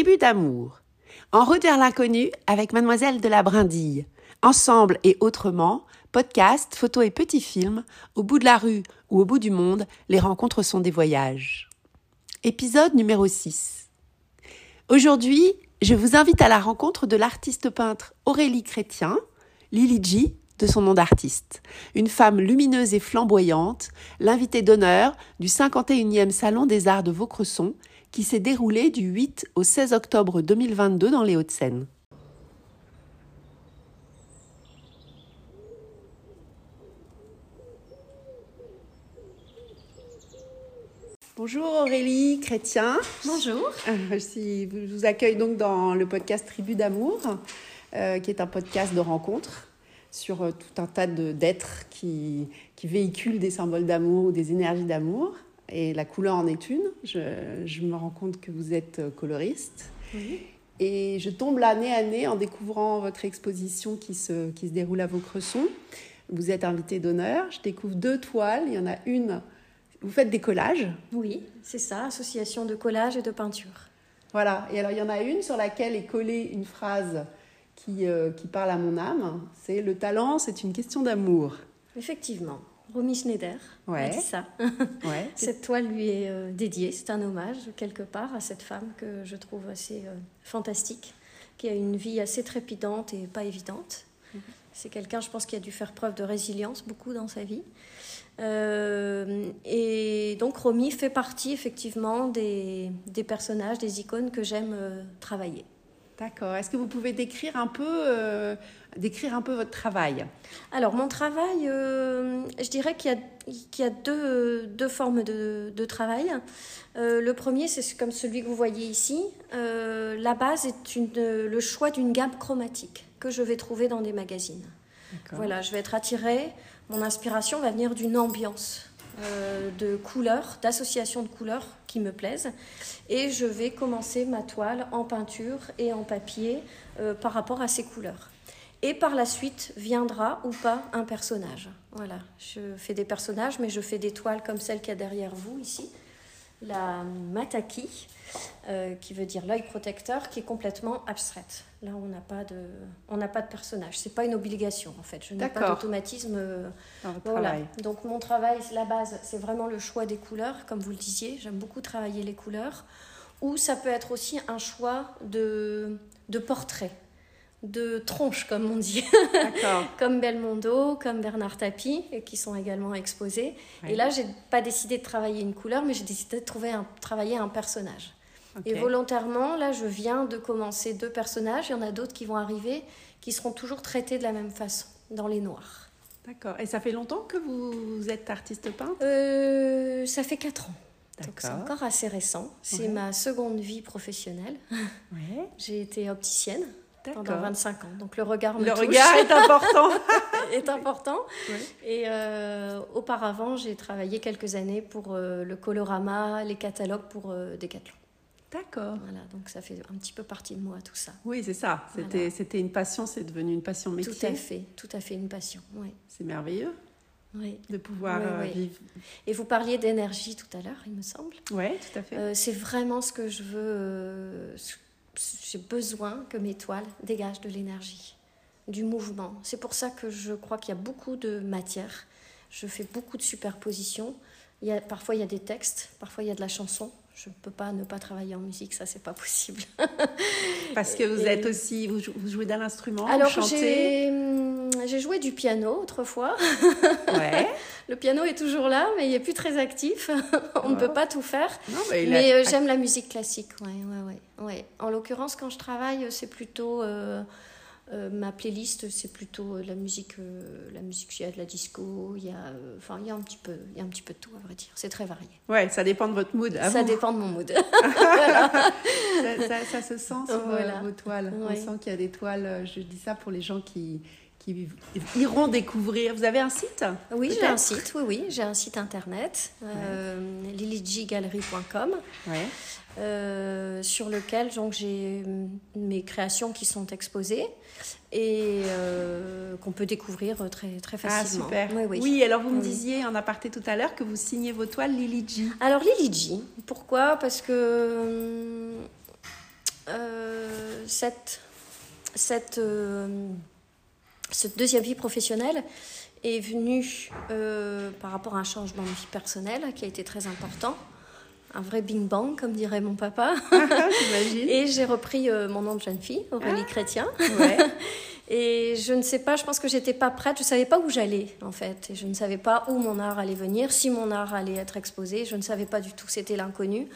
Tribu d'amour. En route vers l'inconnu avec Mademoiselle de la Brindille. Ensemble et autrement, podcast, photos et petits films, au bout de la rue ou au bout du monde, les rencontres sont des voyages. Épisode numéro 6. Aujourd'hui, je vous invite à la rencontre de l'artiste peintre Aurélie Chrétien, Lily G, de son nom d'artiste. Une femme lumineuse et flamboyante, l'invitée d'honneur du 51e Salon des Arts de Vaucresson, qui s'est déroulé du 8 au 16 octobre 2022 dans les Hauts-de-Seine. Bonjour Aurélie Chrétien. Bonjour. Euh, je vous accueille donc dans le podcast Tribu d'amour, euh, qui est un podcast de rencontres sur euh, tout un tas d'êtres qui, qui véhiculent des symboles d'amour ou des énergies d'amour. Et la couleur en est une. Je, je, me rends compte que vous êtes coloriste. Oui. Et je tombe nez à nez, en découvrant votre exposition qui se, qui se déroule à Vaucresson. Vous êtes invité d'honneur. Je découvre deux toiles. Il y en a une. Vous faites des collages Oui, c'est ça, association de collage et de peinture. Voilà. Et alors, il y en a une sur laquelle est collée une phrase qui, euh, qui parle à mon âme. C'est le talent, c'est une question d'amour. Effectivement. Romy Schneider ouais. a dit ça. Ouais. cette toile lui est euh, dédiée. C'est un hommage, quelque part, à cette femme que je trouve assez euh, fantastique, qui a une vie assez trépidante et pas évidente. Mm -hmm. C'est quelqu'un, je pense, qui a dû faire preuve de résilience beaucoup dans sa vie. Euh, et donc Romy fait partie effectivement des, des personnages, des icônes que j'aime travailler. D'accord. Est-ce que vous pouvez décrire un peu, décrire un peu votre travail Alors, mon travail, euh, je dirais qu'il y a, qu'il y a deux, deux formes de, de travail. Euh, le premier, c'est comme celui que vous voyez ici. Euh, la base est une, le choix d'une gamme chromatique que je vais trouver dans des magazines. Voilà, je vais être attirée. Mon inspiration va venir d'une ambiance. De couleurs, d'associations de couleurs qui me plaisent. Et je vais commencer ma toile en peinture et en papier euh, par rapport à ces couleurs. Et par la suite viendra ou pas un personnage. Voilà, je fais des personnages, mais je fais des toiles comme celle qu'il y a derrière vous ici, la mataki, euh, qui veut dire l'œil protecteur, qui est complètement abstraite. Là, on n'a pas de, on n'a pas de personnage. C'est pas une obligation en fait. Je n'ai pas d'automatisme. Euh, voilà. Donc mon travail, la base, c'est vraiment le choix des couleurs, comme vous le disiez. J'aime beaucoup travailler les couleurs. Ou ça peut être aussi un choix de, de portrait, de tronche, comme on dit, comme Belmondo, comme Bernard Tapie, qui sont également exposés. Et là, j'ai pas décidé de travailler une couleur, mais j'ai décidé de trouver un, travailler un personnage. Okay. Et volontairement, là, je viens de commencer deux personnages. Il y en a d'autres qui vont arriver, qui seront toujours traités de la même façon, dans les noirs. D'accord. Et ça fait longtemps que vous êtes artiste peintre? Euh, Ça fait quatre ans. Donc c'est encore assez récent. C'est ouais. ma seconde vie professionnelle. Ouais. J'ai été opticienne pendant 25 ans. Donc le regard me Le touche. regard est important. est important. Et euh, auparavant, j'ai travaillé quelques années pour euh, le colorama, les catalogues pour euh, Decathlon. D'accord. Voilà, donc ça fait un petit peu partie de moi tout ça. Oui, c'est ça. C'était Voilà. c'était une passion, c'est devenu une passion métier. Tout à fait, tout à fait une passion. Oui. C'est merveilleux Oui. de pouvoir Oui, euh, oui. vivre. Et vous parliez d'énergie tout à l'heure, il me semble. Oui, tout à fait. C'est vraiment ce que je veux. J'ai besoin que mes toiles dégagent de l'énergie, du mouvement. C'est pour ça que je crois qu'il y a beaucoup de matière. Je fais beaucoup de superpositions. Il y a, parfois, il y a des textes, parfois, il y a de la chanson. Je ne peux pas ne pas travailler en musique, ça, c'est pas possible. Parce que vous et- êtes aussi, vous, jou- vous jouez d'un instrument, Alors, vous chantez. J'ai joué du piano autrefois. Ouais. Le piano est toujours là, mais il n'est plus très actif. On ne peut pas tout faire. Non, mais il Mais a- euh, j'aime la musique classique, ouais, ouais, ouais, ouais. En l'occurrence, quand je travaille, c'est plutôt euh, euh, ma playlist, c'est plutôt euh, la musique, euh, la musique. Il y a de la disco, il y a, euh, enfin, il y a un petit peu, il y a un petit peu de tout à vrai dire. C'est très varié. Ouais, ça dépend de votre mood. à Ça vous. dépend de mon mood. ça, ça- ça se sent sur euh, Voilà. vos toiles. On sent qu'il y a des toiles. euh, Je dis ça pour les gens qui, qui iront découvrir. Vous avez un site Oui, j'ai un site. Oui, oui, j'ai un site internet, euh. Ouais. euh, sur lequel donc j'ai euh, mes créations qui sont exposées et euh, qu'on peut découvrir très très Ah, facilement. super. Oui, oui. alors vous me Oui. disiez en aparté tout à l'heure que vous signez vos toiles Lily G. Alors Lily G, pourquoi? Parce que cette, cette, cette deuxième vie professionnelle est venue euh, par rapport à un changement de vie personnelle qui a été très important. Un vrai bing bang, comme dirait mon papa. Et j'ai repris euh, mon nom de jeune fille, Aurélie Chrétien. Ouais. Et je ne sais pas, je pense que j'étais pas prête, je savais pas où j'allais en fait. Et je ne savais pas où mon art allait venir, si mon art allait être exposé, je ne savais pas du tout, c'était l'inconnu.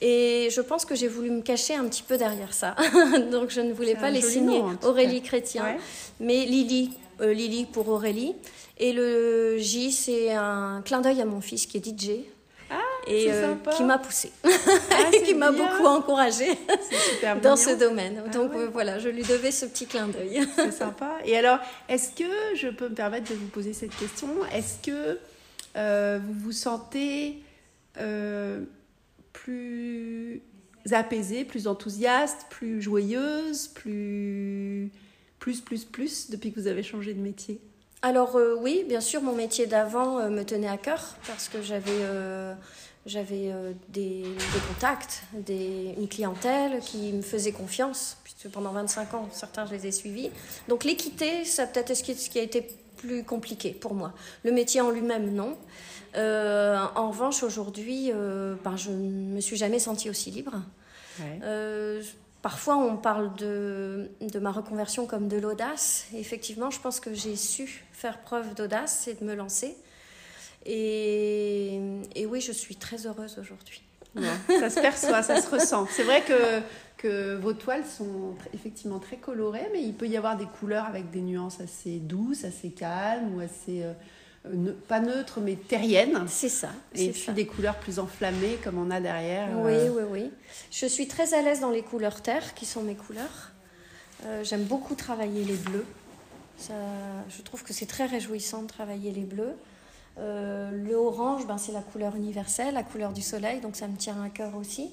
Et je pense que j'ai voulu me cacher un petit peu derrière ça. Donc je ne voulais pas les signer nom, Aurélie. Chrétien, Ouais. mais Lily, euh, Lily pour Aurélie. Et le J, c'est un clin d'œil à mon fils qui est DJ. et c'est euh, sympa. qui m'a poussé, Ah, qui m'a beaucoup encouragée dans mignon. ce domaine. Ah Donc ouais. euh, voilà, je lui devais ce petit clin d'œil. C'est sympa. Et alors, est-ce que je peux me permettre de vous poser cette question Est-ce que euh, vous vous sentez euh, plus apaisée, plus enthousiaste, plus joyeuse, plus plus plus plus depuis que vous avez changé de métier? Alors euh, oui, bien sûr, mon métier d'avant euh, me tenait à cœur parce que j'avais euh, j'avais des, contacts, des, une clientèle qui me faisait confiance, puisque pendant 25 ans, certains, je les ai suivis. Donc l'équité, ça peut-être ce ce qui a été plus compliqué pour moi. Le métier en lui-même, non. Euh, en revanche, aujourd'hui, euh, ben, je ne me suis jamais sentie aussi libre. Euh, parfois, on parle de, de ma reconversion comme de l'audace. Effectivement, je pense que j'ai su faire preuve d'audace et de me lancer. Et, et oui, je suis très heureuse aujourd'hui. Ouais, ça se perçoit, ça se ressent. C'est vrai que, que vos toiles sont effectivement très colorées, mais il peut y avoir des couleurs avec des nuances assez douces, assez calmes ou assez, euh, ne- pas neutres, mais terriennes. C'est ça. Et puis ça. des couleurs plus enflammées comme on a derrière. Oui, euh, oui, oui. Je suis très à l'aise dans les couleurs terre, qui sont mes couleurs. Euh, J'aime beaucoup travailler les bleus. Ça, je trouve que c'est très réjouissant de travailler les bleus. Euh, le orange, ben, c'est la couleur universelle, la couleur du soleil, donc ça me tient à cœur aussi.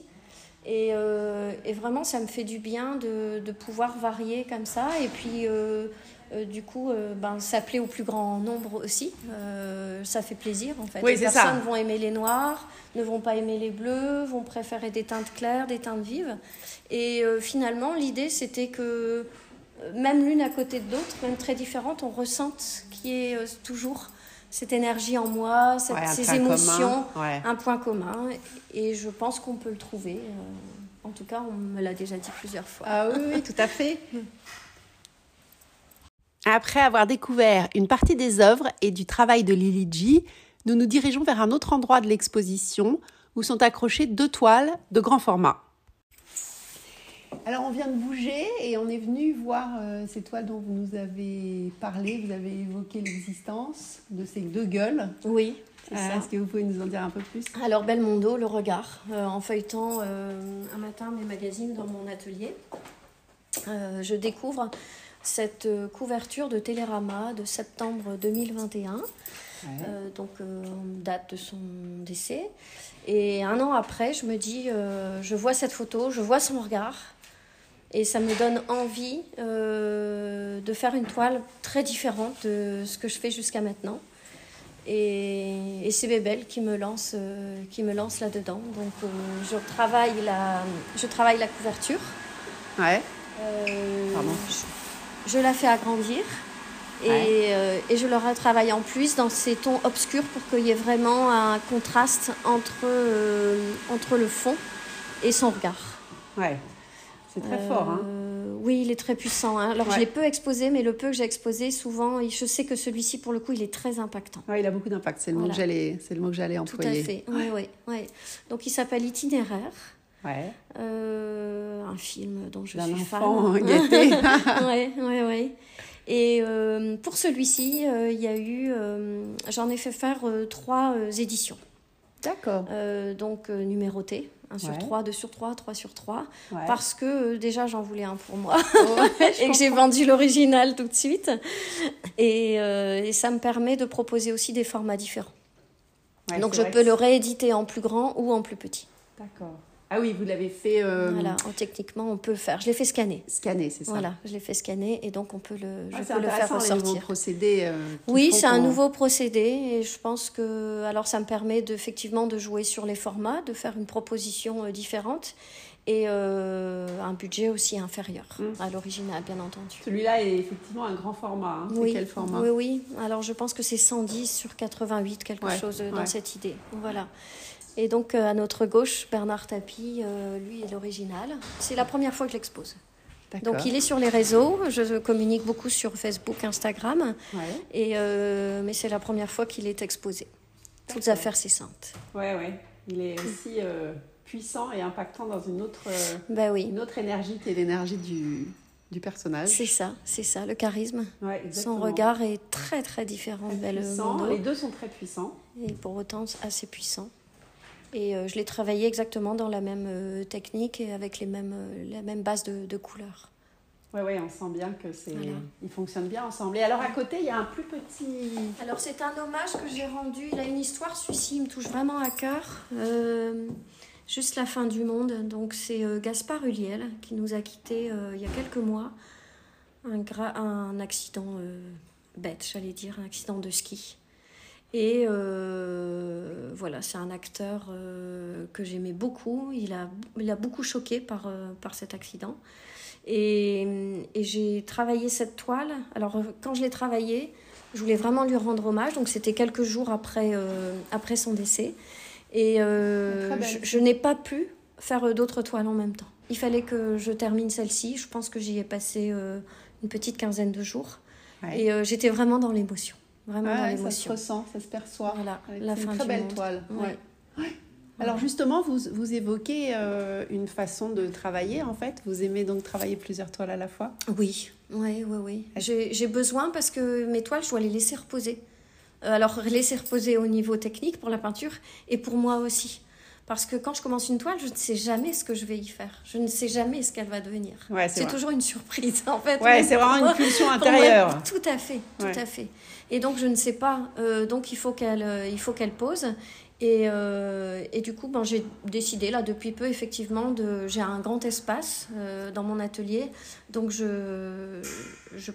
Et, euh, et vraiment, ça me fait du bien de, de pouvoir varier comme ça. Et puis, euh, du coup, ben, ça plaît au plus grand nombre aussi. Ça fait plaisir, en fait. Oui, les c'est ça. personnes vont aimer les noirs, ne vont pas aimer les bleus, vont préférer des teintes claires, des teintes vives. Et finalement, l'idée, c'était que même l'une à côté de l'autre, même très différentes, on ressente qu'il y ait toujours cette énergie en moi, cette- ouais, un ces émotions, commun, ouais. un point commun. Et je pense qu'on peut le trouver. euh, en tout cas, on me l'a déjà dit plusieurs fois. Ah oui, oui, tout à fait. Après avoir découvert une partie des œuvres et du travail de Lily G, nous nous dirigeons vers un autre endroit de l'exposition où sont accrochées deux toiles de grand format. Alors on vient de bouger et on est venu voir euh, ces toiles dont vous nous avez parlé, vous avez évoqué l'existence de ces deux gueules. Oui, c'est Euh. Est-ce que vous pouvez nous en dire un peu plus? Alors Belmondo, le regard, euh, en feuilletant euh, un matin mes magazines dans mon atelier, je découvre cette couverture de Télérama de septembre 2021, Ouais. euh, donc euh, date de son décès. Et un an après, je me dis, euh, je vois cette photo, je vois son regard, et ça me donne envie euh, de faire une toile très différente de ce que je fais jusqu'à maintenant. Et, et c'est Bébel qui me lance, euh, qui me lance là-dedans. Donc euh, je, travaille la, je travaille la couverture. Ouais. Pardon. je, je la fais agrandir. Et, Ouais. et je le retravaille en plus dans ces tons obscurs pour qu'il y ait vraiment un contraste entre, entre le fond et son regard. Ouais. C'est très fort. Hein. Euh, Oui, il est très puissant. hein. Alors Ouais. je l'ai peu exposé, mais le peu que j'ai exposé, souvent, je sais que celui-ci, pour le coup, il est très impactant. Ouais, il a beaucoup d'impact. C'est le, mot Voilà. que j'allais- c'est le mot que j'allais Tout employer. à fait. Oui, oui, oui. Donc il s'appelle Itinéraire, Ouais. euh, un film dont je suis enfant fan. gâté. oui, oui, oui. Et euh, pour celui-ci, euh, il y a eu, j'en ai fait faire trois éditions, D'accord. Donc numérotées, 1 sur Ouais. 3, 2 sur 3, 3 sur 3, Ouais. parce que euh, déjà j'en voulais un pour moi. Ouais, je et que j'ai vendu l'original tout de suite. Et, euh, et ça me permet de proposer aussi des formats différents. Donc je peux le rééditer en plus grand ou en plus petit. D'accord. Ah oui, vous l'avez fait euh, Voilà, en- techniquement on peut le faire. Je l'ai fait scanner. scanner, c'est ça Voilà, je l'ai fait scanner et donc on peut le, Ah, je peux le faire les ressortir. procédés. euh, Oui, c'est un nouveau procédé et je pense que alors ça me permet effectivement de jouer sur les formats, de faire une proposition euh, différente et un budget aussi inférieur à l'original, bien entendu. Celui-là est effectivement un grand format. Hein. Oui, quel format oui, oui. Alors je pense que c'est 110 sur 88, quelque Ouais, chose dans ouais. cette idée. Voilà. Et donc euh, à notre gauche, Bernard Tapie, euh, lui est l'original. C'est la première fois que je l'expose. Donc il est sur les réseaux, je communique beaucoup sur Facebook, Instagram, Ouais. et, euh, mais c'est la première fois qu'il est exposé. Toutes affaires cessantes. ouais, ouais. Il est aussi euh, puissant et impactant dans une autre, euh, Ben oui, une autre énergie qui est l'énergie du, du personnage. c'est ça, c'est ça, le charisme. Ouais, Son regard est très très différent Très puissant. Les deux sont très puissants. et pour autant assez puissant. Et euh, je l'ai travaillé exactement dans la même euh, technique et avec les mêmes, euh, la même base de, de couleurs. Ouais, ouais, on sent bien que c'est, Voilà. ils fonctionnent bien ensemble. Et alors à côté, il y a un plus petit. Alors c'est un hommage que j'ai rendu. Il a une histoire, celui-ci il me touche vraiment à cœur. Euh, juste la fin du monde. Donc c'est euh, Gaspard Huliel qui nous a quittés euh, il y a quelques mois. Un, gra- un accident bête, j'allais dire, un accident de ski. Et euh, voilà, c'est un acteur euh, que j'aimais beaucoup. Il a, il a beaucoup choqué par, euh, par cet accident. Et, et j'ai travaillé cette toile. Alors, quand je l'ai travaillée, je voulais vraiment lui rendre hommage. Donc, c'était quelques jours après, après son décès. Et je, je n'ai pas pu faire d'autres toiles en même temps. Il fallait que je termine celle-ci. Je pense que j'y ai passé une petite quinzaine de jours. Ouais. Et j'étais vraiment dans l'émotion. Vraiment Ouais, dans ça se ressent, ça se perçoit. Voilà, la fin une très du belle monde. toile. Ouais. Ouais. Ouais. Alors justement, vous, vous évoquez euh, une façon de travailler en fait. Vous aimez donc travailler plusieurs toiles à la fois? Oui, oui, oui, oui. J'ai j'ai besoin parce que mes toiles, je dois les laisser reposer. Euh, Alors, laisser reposer au niveau technique pour la peinture et pour moi aussi. Parce que quand je commence une toile, je ne sais jamais ce que je vais y faire. Je ne sais jamais ce qu'elle va devenir. Ouais, c'est toujours une surprise, en fait. Ouais, c'est vraiment moi- une pulsion moi, intérieure. tout à fait, tout Ouais. à fait. Et donc, je ne sais pas. Euh, donc, il faut qu'elle euh, il faut qu'elle pose. Et, euh, et du coup, ben, j'ai décidé, là, depuis peu, effectivement, de, j'ai un grand espace euh, dans mon atelier. Donc, je, je,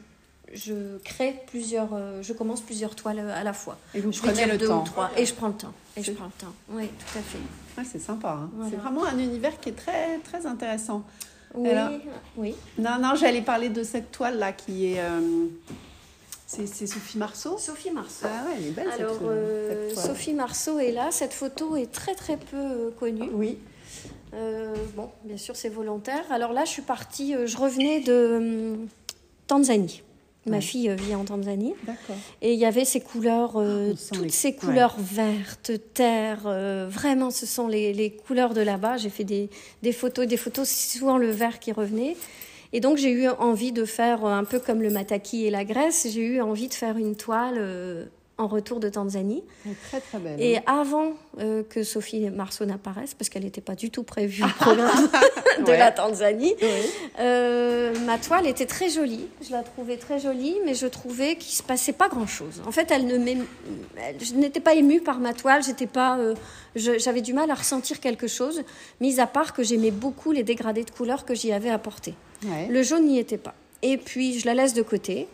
je crée plusieurs, euh, je commence plusieurs toiles à la fois. Et vous Je prenez le deux temps. ou trois. Et je prends le temps. Et je prends le temps. Oui, tout à fait. Ouais, c'est sympa. hein. Voilà. C'est vraiment un univers qui est très très intéressant. Oui, Alors- oui. Non, non, j'allais parler de cette toile là qui est. euh, c'est Sophie Marceau. Sophie Marceau. Ah ouais, elle est belle cette, Alors, euh, euh, cette. Sophie Marceau est là. Cette photo est très très peu euh, connue. Oui. Euh, bon, bien sûr, c'est volontaire. Alors là, je suis partie, euh, je revenais de Tanzanie. Ma Ouais. fille euh, vit en Tanzanie. Et il y avait ces couleurs, euh, sent toutes les- ces ouais. couleurs vertes, terre. euh, vraiment, ce sont les, les couleurs de là-bas. J'ai fait des, des photos, des photos, c'est souvent le vert qui revenait. Et donc, j'ai eu envie de faire un peu comme le mataki et la Grèce. J'ai eu envie de faire une toile euh, en retour de Tanzanie. Très très belle. Et avant euh, que Sophie Marceau n'apparaisse, parce qu'elle n'était pas du tout prévue au programme de Ouais. la Tanzanie, Oui. euh, ma toile était très jolie. Je la trouvais très jolie, mais je trouvais qu'il se passait pas grand-chose. En fait, elle ne elle- je n'étais pas émue par ma toile. J'étais pas, euh, j'avais du mal à ressentir quelque chose, mis à part que j'aimais beaucoup les dégradés de couleurs que j'y avais apportés. Ouais. Le jaune n'y était pas. Et puis, je la laisse de côté.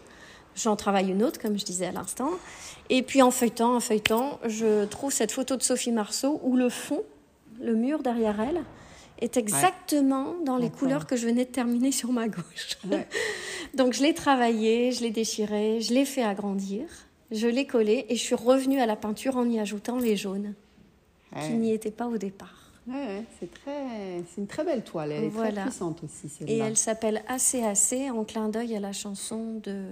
J'en travaille une autre, comme je disais à l'instant. Et puis, en feuilletant, en feuilletant, je trouve cette photo de Sophie Marceau où le fond, le mur derrière elle, est exactement dans les couleurs que je venais de terminer sur ma gauche. Ouais. Donc, je l'ai travaillé, je l'ai déchiré, je l'ai fait agrandir, je l'ai collé et je suis revenue à la peinture en y ajoutant les jaunes qui n'y étaient pas au départ. Ouais, c'est très, c'est une très belle toile. Elle est Voilà. très puissante aussi. Et elle s'appelle ACAC en clin d'œil à la chanson de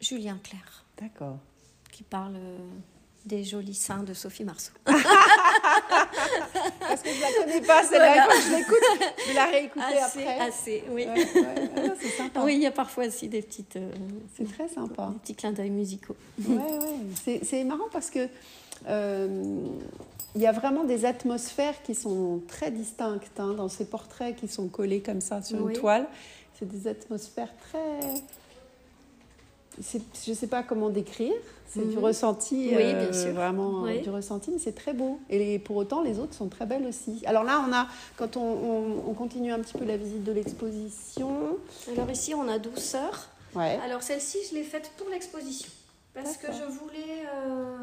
Julien Clerc, D'accord. qui parle euh, des jolis seins de Sophie Marceau. Parce que je la connais pas celle-là. Voilà. Que je l'écoute. Je vais la réécouter Assez, après. assez, oui. Ouais, ouais, ouais, c'est sympa. Oui, il y a parfois aussi des, petites, euh, C'est très sympa. des petits clins d'œil musicaux. Ouais, ouais. C'est, c'est marrant parce que il y a vraiment des atmosphères qui sont très distinctes hein, dans ces portraits qui sont collés comme ça sur Oui. une toile. C'est des atmosphères très. Je ne sais pas comment décrire. C'est du Mhm. ressenti, Oui, euh, bien sûr. vraiment euh, Oui. du ressenti, mais c'est très beau. Et les- pour autant, les autres sont très belles aussi. Alors là, on a, quand on, on- on continue un petit peu la visite de l'exposition, Alors ici, on a Douceur. ouais, Alors celle-ci, je l'ai faite pour l'exposition. Parce que je voulais euh,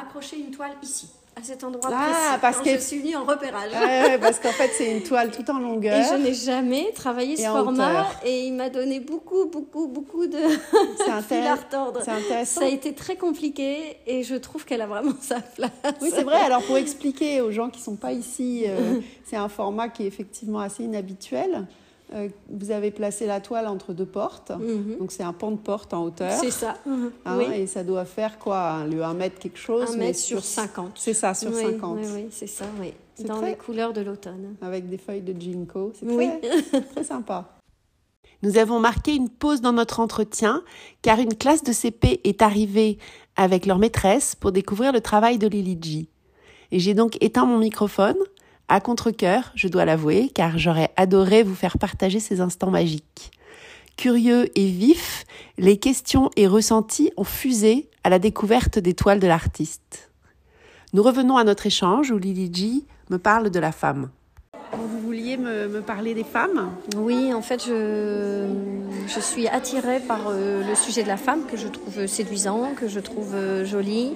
accrocher une toile ici. à cet endroit Ah, précis parce quand que- je suis venue en repérage. Ouais, parce qu'en fait, c'est une toile tout en longueur. Et je n'ai jamais travaillé Et ce format et il m'a donné beaucoup, beaucoup, beaucoup de fil à retordre. C'est intéressant. Ça a été très compliqué et je trouve qu'elle a vraiment sa place. Oui, c'est vrai. Alors, pour expliquer aux gens qui ne sont pas ici, euh, c'est un format qui est effectivement assez inhabituel. Euh, vous avez placé la toile entre deux portes. Mhm. Donc, c'est un pan de porte en hauteur. C'est ça. Hein, oui. Et ça doit faire quoi? Le 1 mètre quelque chose Un mais mètre sur 50. C'est ça, sur oui, 50. Oui, oui, c'est ça, oui. Dans très- les couleurs de l'automne. Avec des feuilles de ginkgo. C'est Oui. très, très sympa. Nous avons marqué une pause dans notre entretien car une classe de CP est arrivée avec leur maîtresse pour découvrir le travail de Lily G. Et j'ai donc éteint mon microphone, à contre-cœur, je dois l'avouer, car j'aurais adoré vous faire partager ces instants magiques. Curieux et vifs, les questions et ressentis ont fusé à la découverte des toiles de l'artiste. Nous revenons à notre échange où Lily G me parle de la femme. Vous vouliez me, me parler des femmes? Oui, en fait, je, je suis attirée par euh, le sujet de la femme que je trouve séduisant, que je trouve euh, joli.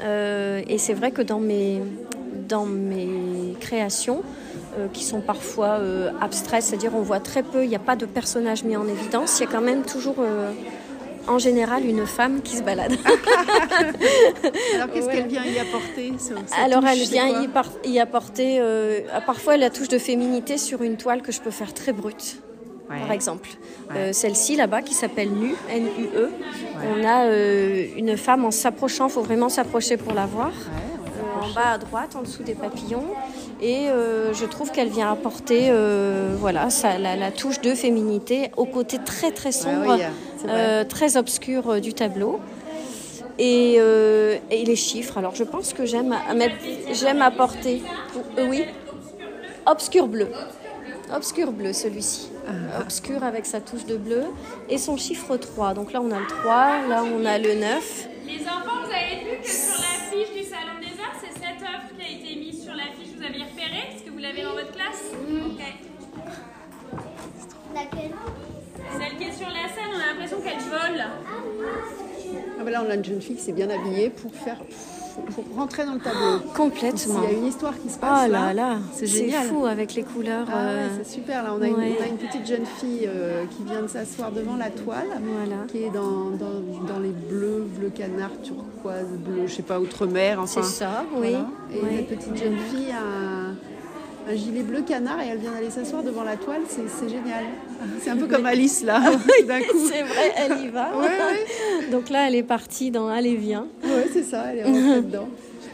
Euh, et c'est vrai que dans mes, dans mes créations, euh, qui sont parfois euh, abstraites, c'est-à-dire on voit très peu, il n'y a pas de personnage mis en évidence, il y a quand même toujours, euh, en général, une femme qui se balade. Alors qu'est-ce Ouais. qu'elle vient y apporter ce- Alors elle vient y, par- y apporter euh, parfois la touche de féminité sur une toile que je peux faire très brute. Ouais. Par exemple, Ouais. Euh, celle-ci là-bas qui s'appelle Nu, N-U-E. On a euh, une femme en s'approchant, il faut vraiment s'approcher pour la voir. En bas à droite, en dessous des papillons. Et euh, je trouve qu'elle vient apporter euh, voilà, ça, la, la touche de féminité au côté très très sombre, Ouais, oui, c'est vrai. euh, très obscur euh, du tableau. Et, euh, et les chiffres. Alors je pense que j'aime j'aime apporter. euh, oui, obscur bleu. Obscur bleu celui-ci. Ah. Obscur avec sa touche de bleu. Et son chiffre 3. Donc là on a le 3, là on a le 9. Les enfants, vous avez vu que sur l'affiche du Salon l'avez dans votre classe Ok. Laquelle Celle qui est sur la scène, on a l'impression qu'elle vole. Ah, ben là, on a une jeune fille qui s'est bien habillée pour faire pour rentrer dans le tableau. Il Complètement. y a une histoire qui se passe Oh là. là là, C'est c'est génial. fou avec les couleurs. Ah ouais, euh, c'est super. Là, on a, une, ouais. on a une petite jeune fille euh, qui vient de s'asseoir devant la toile, Voilà. qui est dans, dans, dans les bleus, bleu canard, turquoise, bleu, je sais pas, outre-mer. Enfin, C'est ça, oui. voilà. Et Oui. cette petite jeune fille a un, un gilet bleu canard et elle vient d'aller s'asseoir devant la toile. C'est génial. C'est un peu comme Alice là, d'un coup. C'est vrai, elle y va. Ouais, ouais. Donc là, elle est partie dans Allez, viens. Ouais, c'est ça, elle est rentrée dedans.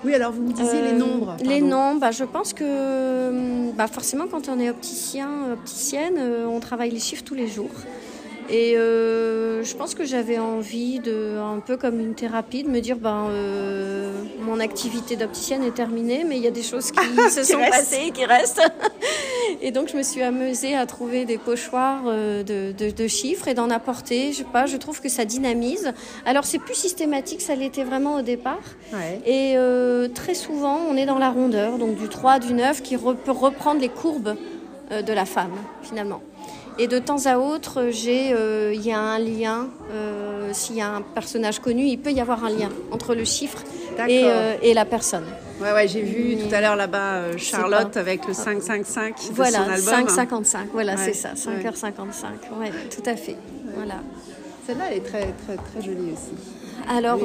Oui, alors vous me disiez les Euh, nombres. Les nombres, bah, je pense que hum, bah, forcément, quand on est opticien, opticienne, euh, on travaille les chiffres tous les jours. Et euh, je pense que j'avais envie de, un peu comme une thérapie, de me dire ben euh, mon activité d'opticienne est terminée, mais il y a des choses qui se Qui sont restent. passées et qui restent. et donc je me suis amusée à trouver des pochoirs euh, de, de- de chiffres et d'en apporter. Je sais pas, je trouve que ça dynamise. Alors c'est plus systématique, ça l'était vraiment au départ. Ouais. Et euh, très souvent, on est dans la rondeur, donc du 3, du 9, qui re- peut reprendre les courbes euh, de la femme, finalement. Et de temps à autre, j'ai, euh, il y a un lien. euh, S'il y a un personnage connu, il peut y avoir un lien entre le chiffre et, euh, et la personne. Ouais, ouais, j'ai vu Mais- tout à l'heure là-bas Charlotte avec le 555 de son Voilà, album. 5,55. Voilà, Ouais, c'est ça, ouais. 5h55. Ouais, tout à fait. Voilà. Celle-là, elle est très, très, très jolie aussi. Alors,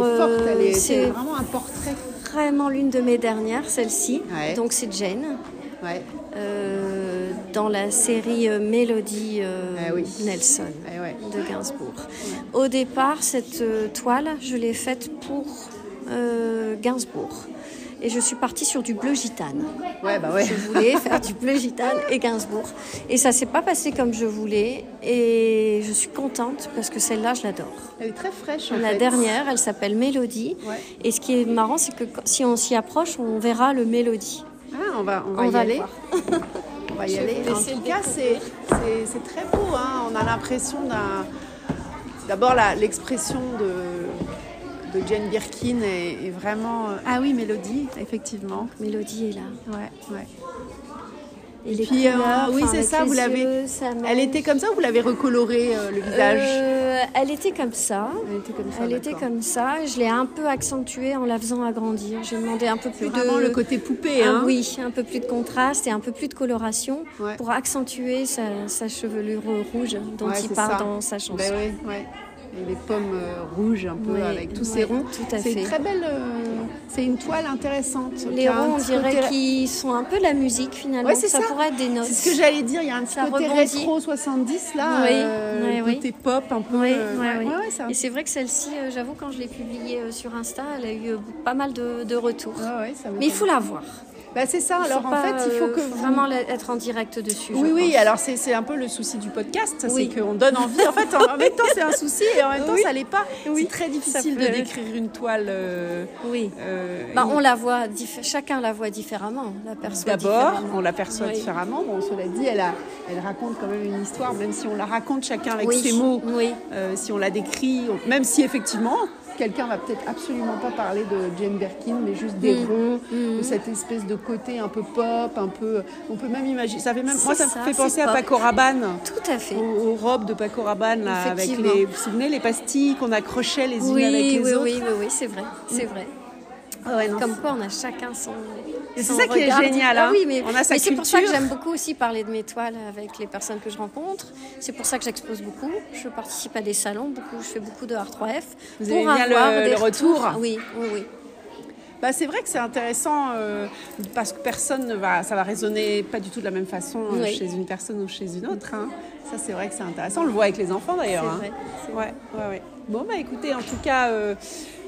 c'est vraiment un portrait. vraiment l'une de mes dernières, celle-ci. Ouais. Donc, c'est Jane. Ouais, euh, dans la série euh, Mélodie euh, oui. Nelson ouais. de Gainsbourg. Au départ, cette euh, toile, je l'ai faite pour Gainsbourg. Et je suis partie sur du bleu gitane. Ouais, bah ouais. Je voulais faire du bleu gitane et Gainsbourg. Et ça s'est pas passé comme je voulais. Et je suis contente parce que celle-là, je l'adore. Elle est très fraîche en La fait. dernière, elle s'appelle Mélodie. Ouais. Et ce qui est marrant, c'est que si on s'y approche, on verra le Mélodie. On va, on va On y va aller. On va y Je aller. En tout cas, c'est, très beau. Hein. On a l'impression d'un. D'abord, l'expression de, de Jane Birkin est, est vraiment. euh, Ah oui, Mélodie, effectivement. Mélodie est là. Ouais, ouais. Et, les puis, euh, couleurs, oui, c'est ça, vous l'avez- Elle était comme ça ou vous l'avez recoloré euh, le visage Euh, elle était comme ça. Elle était comme ça. Elle était comme ça. Je l'ai un peu accentuée en la faisant agrandir. J'ai demandé un peu plus de. le côté poupée, Ah hein oui, un peu plus de contraste et un peu plus de coloration Ouais. pour accentuer sa, sa chevelure rouge dont Ouais, il parle ça. dans sa chanson. Ben oui, ouais. Et les pommes euh, rouges un peu avec tous ces ronds. C'est une très belle. euh, c'est une toile intéressante. Les ronds, on dirait côté- qu'ils sont un peu de la musique finalement. Ouais, c'est ça, ça. pourrait être des notes. C'est ce que j'allais dire. Il y a un petit Ça côté rebondit. rétro 70 là. Oui, euh, côté pop un peu. Oui, euh, ouais, ouais, Et c'est vrai que celle-ci, j'avoue, quand je l'ai publiée sur Insta, elle a eu pas mal de, de retours. ouais, ça Mais il faut la voir. Bah, c'est ça. Alors en fait, il faut euh, que faut vous- vraiment la- être en direct dessus. Oui, oui, pense. alors c'est un peu le souci du podcast, Oui. c'est qu'on donne envie. En fait, en, en même temps, c'est un souci et en même temps, Oui. ça l'est pas. Oui, C'est très difficile de décrire une toile. euh, Oui. euh, Bah, on la voit, chacun la voit différemment, on l'aperçoit D'abord, on l'aperçoit Oui. différemment. Bon, cela dit, elle, a, elle raconte quand même une histoire, même si on la raconte chacun avec ses mots, oui. euh, si on la décrit, on- même si effectivement, quelqu'un va peut-être absolument pas parler de Jane Birkin, mais juste des Mm. ronds, Mm. de cette espèce de côté un peu pop, un peu. On peut même imaginer. Ça fait même, moi, ça C'est me ça, fait penser à. Paco Rabanne. Tout à fait. Aux, aux robes de Paco Rabanne, là, avec les, vous vous souvenez, les pastilles qu'on accrochait les unes Oui, avec les oui, autres? oui, oui, oui, c'est vrai, c'est vrai. Ah ouais, Comme quoi, on a chacun son. Et c'est ça qui est génial, Ah hein. oui, mais, On a sa mais c'est pour ça que j'aime beaucoup aussi parler de mes toiles avec les personnes que je rencontre. C'est pour ça que j'expose beaucoup. Je participe à des salons, beaucoup. Je fais beaucoup de R3F. Vous pour bien le- avoir des le retour retours. Oui, oui, oui. Bah, c'est vrai que c'est intéressant euh, parce que personne ne va, ça va résonner pas du tout de la même façon euh, Oui. chez une personne ou chez une autre. hein. Ça, c'est vrai que c'est intéressant. On le voit avec les enfants d'ailleurs. C'est hein. Ouais, ouais, ouais. Bon, bah écoutez, en tout cas, euh,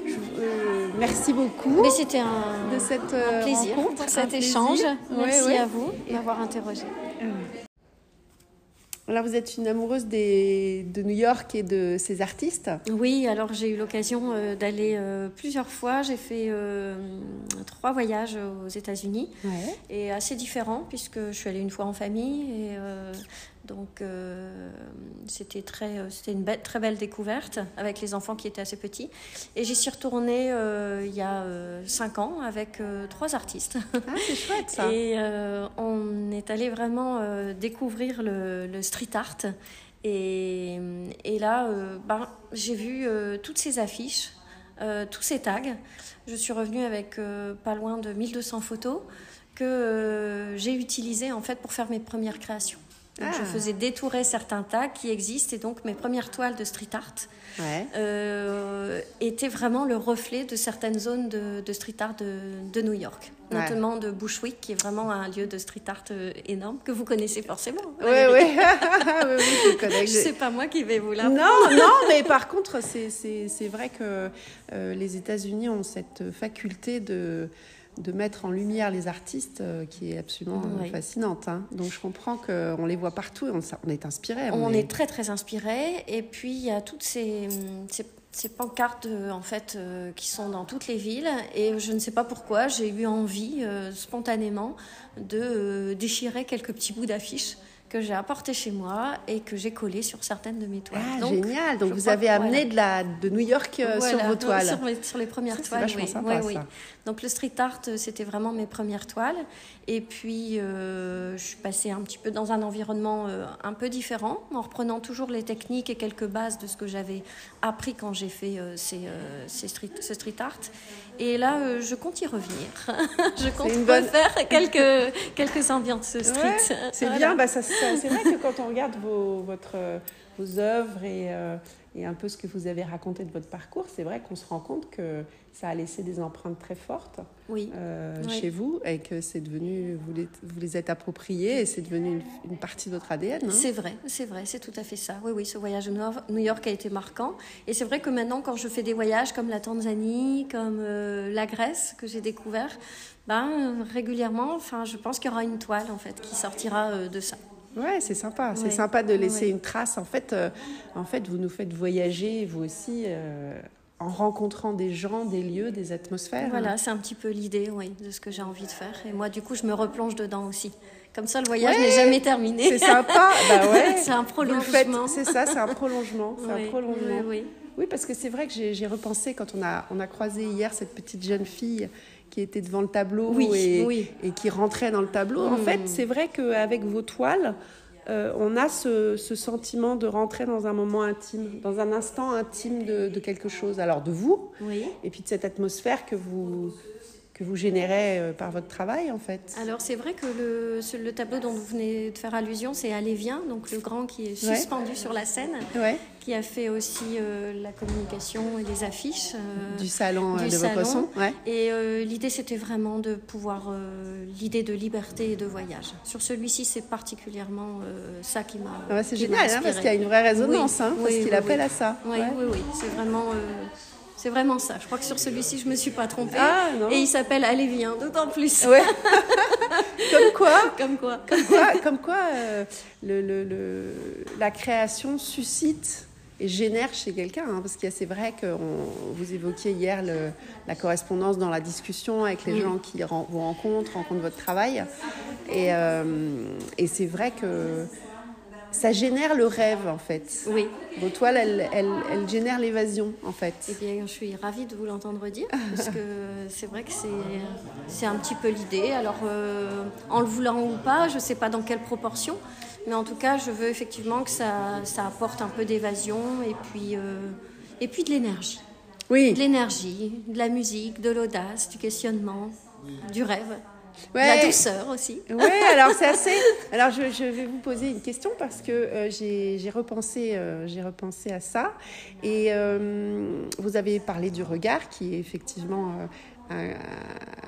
je- euh, merci beaucoup Mais c'était un, de cette euh, un plaisir rencontre, cet échange. Merci ouais. à vous de m'avoir interrogé. Alors, vous êtes une amoureuse des, de New York et de ses artistes. Oui, alors j'ai eu l'occasion euh, d'aller euh, plusieurs fois. J'ai fait euh, trois voyages aux États-Unis. Ouais. et assez différent puisque je suis allée une fois en famille et donc euh, c'était très euh, c'était une belle- très belle découverte avec les enfants qui étaient assez petits et j'y suis retournée euh, il y a cinq ans avec trois artistes Ah, c'est chouette ça. et on est allé vraiment découvrir le, le street art. Et, et là, euh, ben, j'ai vu euh, toutes ces affiches, euh, tous ces tags. Je suis revenue avec pas loin de 1200 photos que j'ai utilisées en fait pour faire mes premières créations. Donc, Ah. Je faisais détourer certains tags qui existent et donc mes premières toiles de street art Ouais. euh, était vraiment le reflet de certaines zones de, de street art de, de New York, Ouais. notamment de Bushwick, qui est vraiment un lieu de street art euh, énorme que vous connaissez forcément. Ouais, oui, oui, je connais. Je sais pas moi qui vais vous la. Non, non, mais par contre, c'est vrai que euh, les États-Unis ont cette faculté de, de mettre en lumière les artistes euh, qui est absolument euh, Oui. fascinante. hein. Donc je comprends qu'on les voit partout et on, on est inspiré. On est très très inspiré et puis il y a toutes ces, ces, ces pancartes euh, en fait euh, qui sont dans toutes les villes et je ne sais pas pourquoi j'ai eu envie spontanément de déchirer quelques petits bouts d'affiches que j'ai apportés chez moi et que j'ai collés sur certaines de mes toiles. Ah, Donc, génial. Donc vous avez amené voilà. de, la, de New York euh, sur vos toiles. Sur, mes- sur les premières Ça, toiles, oui. sympa, oui, oui. Donc le street art, euh, c'était vraiment mes premières toiles. Et puis, euh, je suis passée un petit peu dans un environnement euh, un peu différent, en reprenant toujours les techniques et quelques bases de ce que j'avais appris quand j'ai fait ces, ces street, ce street art. Et là, je compte y revenir. je compte une bonne- refaire quelques, quelques ambiances street. Ouais, c'est Voilà. bien. Bah, ça- c'est vrai que quand on regarde vos, votre, vos œuvres et, euh, et un peu ce que vous avez raconté de votre parcours, c'est vrai qu'on se rend compte que ça a laissé des empreintes très fortes Oui. euh, Oui. chez vous et que c'est devenu, vous les, vous les êtes appropriés et c'est devenu une, une partie de votre ADN. hein. C'est vrai, c'est vrai, c'est tout à fait ça. Oui, oui, ce voyage Nord- New York a été marquant. Et c'est vrai que maintenant, quand je fais des voyages comme la Tanzanie, comme euh, la Grèce, que j'ai découvert, ben, régulièrement, enfin, je pense qu'il y aura une toile, en fait, qui sortira de ça. Ouais, c'est sympa. C'est sympa de laisser Ouais. une trace. En fait, euh, en fait, vous nous faites voyager, vous aussi, euh, en rencontrant des gens, des lieux, des atmosphères. Voilà, c'est un petit peu l'idée, oui, de ce que j'ai envie de faire. Et moi, du coup, je me replonge dedans aussi. Comme ça, le voyage Ouais, n'est jamais terminé. C'est sympa. bah ouais. C'est un prolongement. C'est ça, c'est un prolongement. C'est Oui, un prolongement. oui, oui. Oui, parce que c'est vrai que j'ai j'ai repensé quand on a, on a croisé hier cette petite jeune fille qui étaient devant le tableau Oui, et, oui. et qui rentraient dans le tableau. En Mm. fait, c'est vrai qu'avec vos toiles, euh, on a ce, ce sentiment de rentrer dans un moment intime, dans un instant intime de, de quelque chose. Alors de vous, Oui. et puis de cette atmosphère que vous, que vous générez euh, par votre travail, en fait. Alors c'est vrai que le, tableau dont vous venez de faire allusion, c'est Alévien, donc le grand qui est Ouais. suspendu sur la scène, Ouais, qui a fait aussi euh, la communication et les affiches. euh, du salon du de salon. Ouais. Et euh, l'idée, c'était vraiment de pouvoir, l'idée de liberté et de voyage. Sur celui-ci, c'est particulièrement ça qui m'a. Ah ouais, c'est génial, hein, parce qu'il y a une vraie résonance, Oui, hein, parce oui, qu'il appelle à ça. Oui, oui, oui, c'est vraiment, c'est vraiment ça. Je crois que sur celui-ci, je me suis pas trompée. Ah. Et il s'appelle Alévien, d'autant plus. Ouais. Comme quoi, Comme quoi. comme quoi, comme quoi euh, le, le- le- la création suscite et génère chez quelqu'un. hein, parce que c'est vrai que on- vous évoquiez hier le- la correspondance dans la discussion avec les Mm. gens qui ren- vous rencontrent, rencontrent votre travail. Et, euh, et c'est vrai que ça génère le rêve, en fait. Oui. Vos toiles, elles, elles- elles génèrent l'évasion, en fait. Eh bien, je suis ravie de vous l'entendre dire, parce que c'est vrai que c'est, un petit peu l'idée. Alors, euh, en le voulant ou pas, je ne sais pas dans quelle proportion, mais en tout cas, je veux effectivement que ça, ça apporte un peu d'évasion et puis, euh, et puis de l'énergie. Oui. De l'énergie, de la musique, de l'audace, du questionnement, du rêve, Ouais. la douceur aussi. Oui, alors c'est assez. Alors je, je vais vous poser une question parce que euh, j'ai repensé, euh, j'ai repensé à ça. Et euh, vous avez parlé du regard qui est effectivement euh,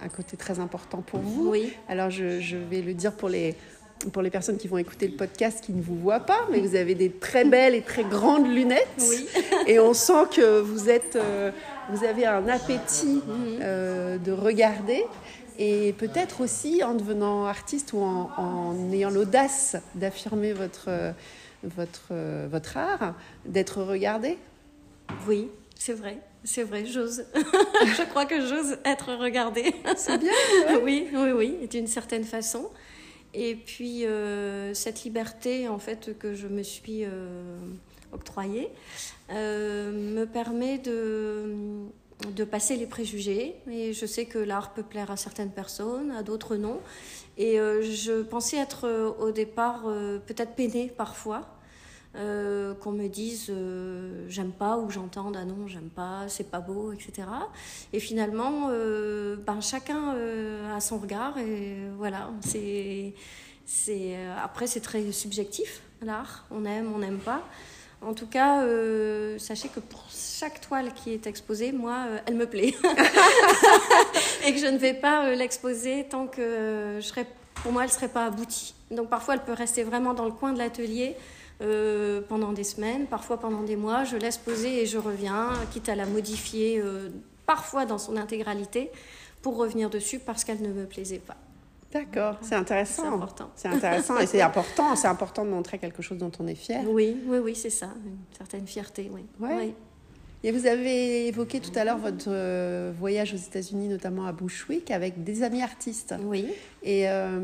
un, un côté très important pour vous. Oui. Alors je, je vais le dire pour les, pour les personnes qui vont écouter le podcast qui ne vous voient pas, mais vous avez des très belles et très grandes lunettes. Oui. Et on sent que vous êtes, euh, vous avez un appétit Mhm. euh, de regarder. Et peut-être aussi en devenant artiste ou en, en ayant l'audace d'affirmer votre, votre, votre art, d'être regardé. Oui, c'est vrai, c'est vrai, j'ose. je crois que j'ose être regardée. C'est bien. oui, oui, oui, d'une certaine façon. Et puis, euh, cette liberté, en fait, que je me suis euh, octroyée, euh, me permet de, de passer les préjugés. Et je sais que l'art peut plaire à certaines personnes, à d'autres non. Et euh, je pensais être euh, au départ euh, peut-être peinée parfois. qu'on me dise j'aime pas ou j'entende ah non j'aime pas c'est pas beau etc et finalement ben chacun a son regard et voilà c'est c'est après c'est très subjectif l'art on aime on n'aime pas en tout cas euh, sachez que pour chaque toile qui est exposée moi euh, elle me plaît et que je ne vais pas euh, l'exposer tant que je serai pour moi elle serait pas aboutie donc parfois elle peut rester vraiment dans le coin de l'atelier pendant des semaines, parfois pendant des mois. Je laisse poser et je reviens, quitte à la modifier parfois dans son intégralité pour revenir dessus parce qu'elle ne me plaisait pas. D'accord, c'est intéressant. C'est important. C'est intéressant et c'est important. C'est important de montrer quelque chose dont on est fier. Oui, oui, oui, c'est ça, une certaine fierté, oui. Ouais. Oui. Et vous avez évoqué tout à l'heure votre euh, voyage aux États-Unis, notamment à Bushwick, avec des amis artistes. Oui. Et euh,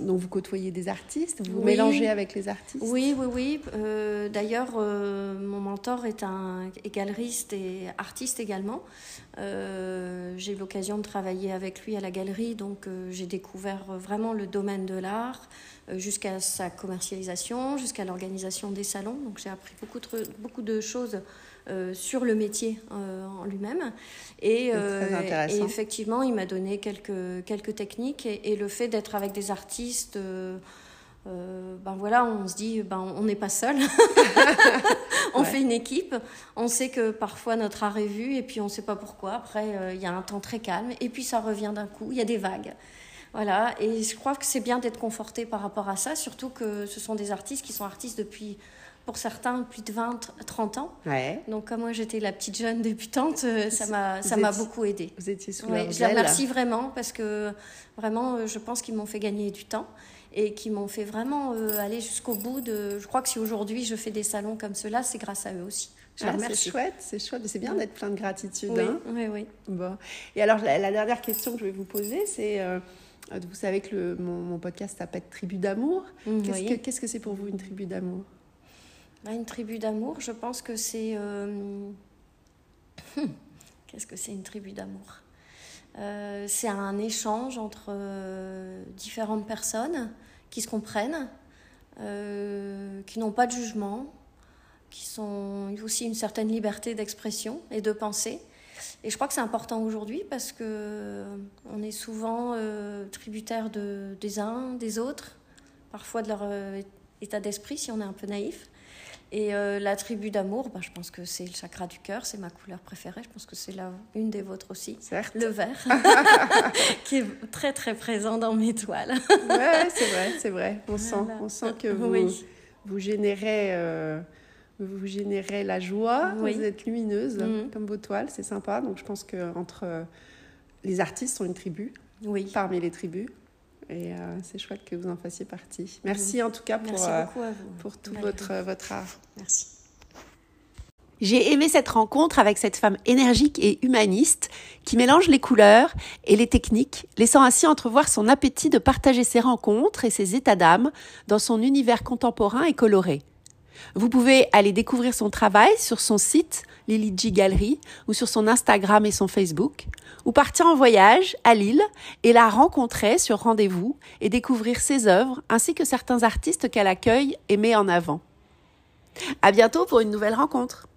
donc vous côtoyez des artistes, vous Oui. mélangez avec les artistes. Oui, oui, oui. Euh, D'ailleurs, euh, mon mentor est un est galeriste et artiste également. J'ai eu l'occasion de travailler avec lui à la galerie, donc j'ai découvert vraiment le domaine de l'art jusqu'à sa commercialisation, jusqu'à l'organisation des salons. Donc j'ai appris beaucoup de, beaucoup de choses sur le métier euh, en lui-même. Et, intéressant. et effectivement, il m'a donné quelques, quelques techniques et, et le fait d'être avec des artistes. euh, euh, ben voilà, on se dit, ben on n'est pas seul. on Ouais. fait une équipe. On sait que parfois notre art est vu et puis on ne sait pas pourquoi. Après, euh, il y a un temps très calme et puis ça revient d'un coup. Il y a des vagues. Voilà. Et je crois que c'est bien d'être conforté par rapport à ça, surtout que ce sont des artistes qui sont artistes depuis, pour certains, plus de 20, 30 ans. Ouais. Donc, comme moi j'étais la petite jeune débutante, euh, ça m'a, ça beaucoup aidée. Vous étiez sous Ouais, leur je les remercie vraiment parce que vraiment, euh, je pense qu'ils m'ont fait gagner du temps et qui m'ont fait vraiment euh, aller jusqu'au bout de. Je crois que si aujourd'hui je fais des salons comme cela, c'est grâce à eux aussi. Ah, c'est chouette, c'est chouette. C'est bien d'être plein de gratitude. Oui, hein. oui, oui. Bon. Et alors, la, la dernière question que je vais vous poser, c'est euh, vous savez que le, mon, mon podcast s'appelle Tribu d'amour. Mm, Qu'est-ce oui. que qu'est-ce que c'est pour vous une tribu d'amour? Une tribu d'amour, je pense que c'est. euh, Qu'est-ce que c'est une tribu d'amour? Euh, c'est un échange entre euh, différentes personnes qui se comprennent, qui n'ont pas de jugement, qui sont aussi une certaine liberté d'expression et de pensée. Et je crois que c'est important aujourd'hui parce que on est souvent tributaire de, des uns, des autres, parfois de leur état d'esprit si on est un peu naïf. Et euh, la tribu d'amour, bah, je pense que c'est le chakra du cœur, c'est ma couleur préférée. Je pense que c'est la, une des vôtres aussi. Certes. Le vert, qui est très très présent dans mes toiles. ouais, c'est vrai, c'est vrai. On sent, on sent que vous, vous générez. Euh, vous générez la joie, vous êtes lumineuse mm. comme vos toiles, c'est sympa. Donc je pense que entre les artistes sont une tribu, oui. parmi les tribus. Et euh, c'est chouette que vous en fassiez partie. Merci en tout cas pour, euh, pour tout votre, votre art. Merci. J'ai aimé cette rencontre avec cette femme énergique et humaniste qui mélange les couleurs et les techniques, laissant ainsi entrevoir son appétit de partager ses rencontres et ses états d'âme dans son univers contemporain et coloré. Vous pouvez aller découvrir son travail sur son site Lily G Gallery ou sur son Instagram et son Facebook, ou partir en voyage à Lille et la rencontrer sur rendez-vous et découvrir ses œuvres ainsi que certains artistes qu'elle accueille et met en avant. À bientôt pour une nouvelle rencontre.